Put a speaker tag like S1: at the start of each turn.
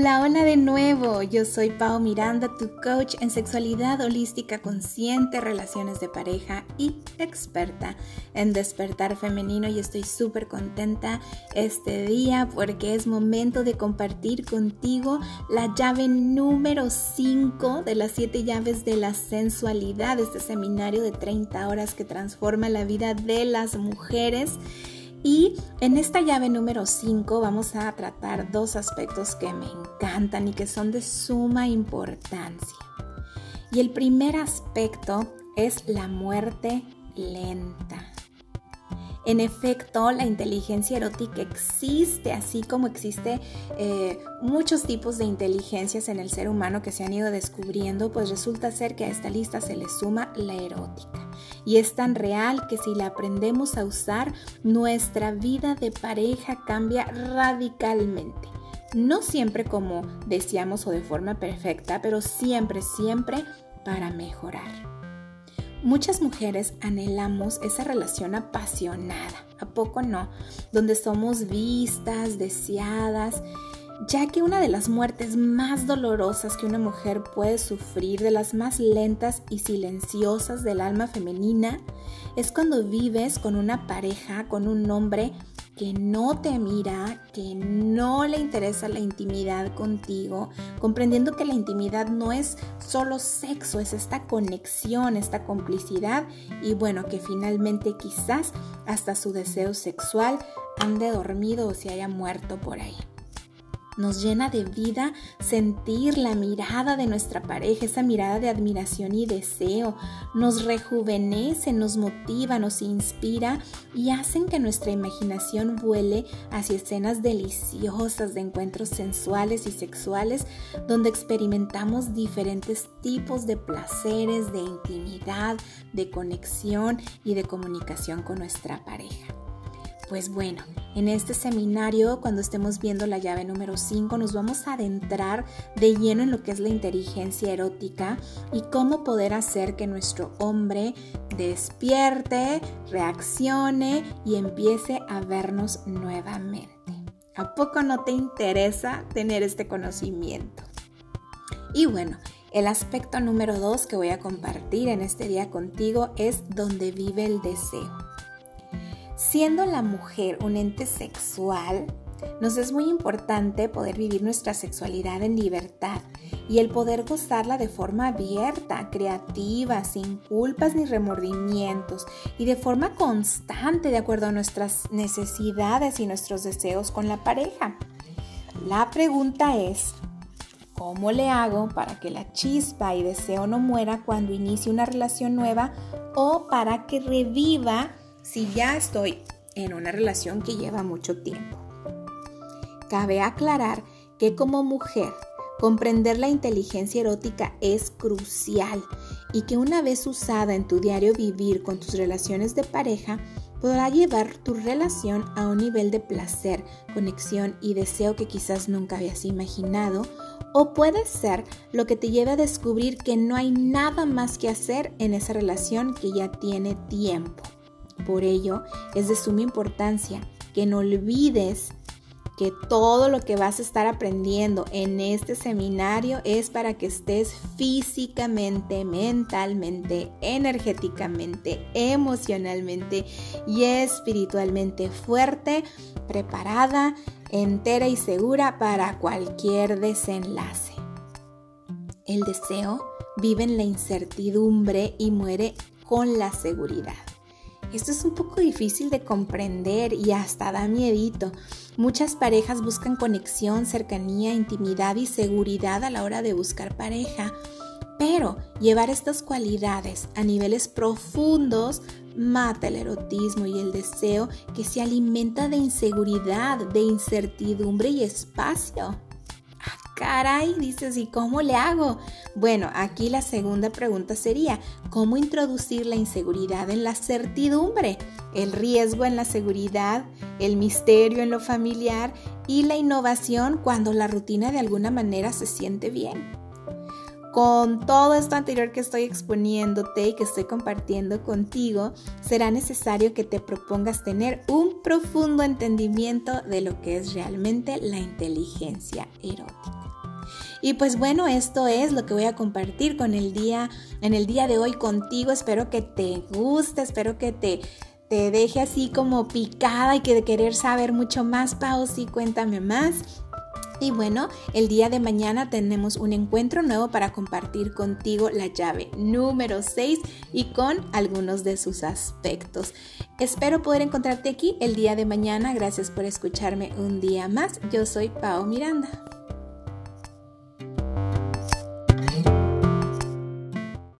S1: Hola, hola de nuevo. Yo soy Pau Miranda, tu coach en sexualidad holística consciente, relaciones de pareja y experta en despertar femenino y estoy súper contenta este día porque es momento de compartir contigo la llave número 5 de las 7 llaves de la sensualidad, este seminario de 30 horas que transforma la vida de las mujeres. Y en esta llave número 5 vamos a tratar dos aspectos que me encantan y que son de suma importancia. Y el primer aspecto es la muerte lenta. En efecto, la inteligencia erótica existe, así como existe eh, muchos tipos de inteligencias en el ser humano que se han ido descubriendo, pues resulta ser que a esta lista se le suma la erótica. Y es tan real que si la aprendemos a usar, nuestra vida de pareja cambia radicalmente. No siempre como deseamos o de forma perfecta, pero siempre, siempre para mejorar. Muchas mujeres anhelamos esa relación apasionada, ¿a poco no? Donde somos vistas, deseadas, ya que una de las muertes más dolorosas que una mujer puede sufrir, de las más lentas y silenciosas del alma femenina, es cuando vives con una pareja, con un hombre que no te mira, que no le interesa la intimidad contigo, comprendiendo que la intimidad no es solo sexo, es esta conexión, esta complicidad y bueno, que finalmente quizás hasta su deseo sexual ande dormido o se haya muerto por ahí. Nos llena de vida sentir la mirada de nuestra pareja, esa mirada de admiración y deseo. Nos rejuvenece, nos motiva, nos inspira y hacen que nuestra imaginación vuele hacia escenas deliciosas de encuentros sensuales y sexuales donde experimentamos diferentes tipos de placeres, de intimidad, de conexión y de comunicación con nuestra pareja. Pues bueno, en este seminario, cuando estemos viendo la llave número 5, nos vamos a adentrar de lleno en lo que es la inteligencia erótica y cómo poder hacer que nuestro hombre despierte, reaccione y empiece a vernos nuevamente. ¿A poco no te interesa tener este conocimiento? Y bueno, el aspecto número 2 que voy a compartir en este día contigo es donde vive el deseo. Siendo la mujer un ente sexual, nos es muy importante poder vivir nuestra sexualidad en libertad y el poder gozarla de forma abierta, creativa, sin culpas ni remordimientos y de forma constante de acuerdo a nuestras necesidades y nuestros deseos con la pareja. La pregunta es, ¿cómo le hago para que la chispa y deseo no muera cuando inicie una relación nueva o para que reviva si ya estoy en una relación que lleva mucho tiempo. Cabe aclarar que como mujer, comprender la inteligencia erótica es crucial y que una vez usada en tu diario vivir con tus relaciones de pareja, podrá llevar tu relación a un nivel de placer, conexión y deseo que quizás nunca habías imaginado, o puede ser lo que te lleve a descubrir que no hay nada más que hacer en esa relación que ya tiene tiempo. Por ello, es de suma importancia que no olvides que todo lo que vas a estar aprendiendo en este seminario es para que estés físicamente, mentalmente, energéticamente, emocionalmente y espiritualmente fuerte, preparada, entera y segura para cualquier desenlace. El deseo vive en la incertidumbre y muere con la seguridad. Esto es un poco difícil de comprender y hasta da miedito. Muchas parejas buscan conexión, cercanía, intimidad y seguridad a la hora de buscar pareja. Pero llevar estas cualidades a niveles profundos mata el erotismo y el deseo que se alimenta de inseguridad, de incertidumbre y espacio caray, dices, ¿y cómo le hago? Bueno, aquí la segunda pregunta sería, ¿cómo introducir la inseguridad en la certidumbre? El riesgo en la seguridad, el misterio en lo familiar y la innovación cuando la rutina de alguna manera se siente bien con todo esto anterior que estoy exponiéndote y que estoy compartiendo contigo, será necesario que te propongas tener un profundo entendimiento de lo que es realmente la inteligencia erótica. Y pues bueno, esto es lo que voy a compartir con el día, en el día de hoy contigo. Espero que te guste, espero que te, te deje así como picada y que de querer saber mucho más, Pau, sí, cuéntame más. Y bueno, el día de mañana tenemos un encuentro nuevo para compartir contigo la llave número 6 y con algunos de sus aspectos. Espero poder encontrarte aquí el día de mañana. Gracias por escucharme un día más. Yo soy Pau Miranda.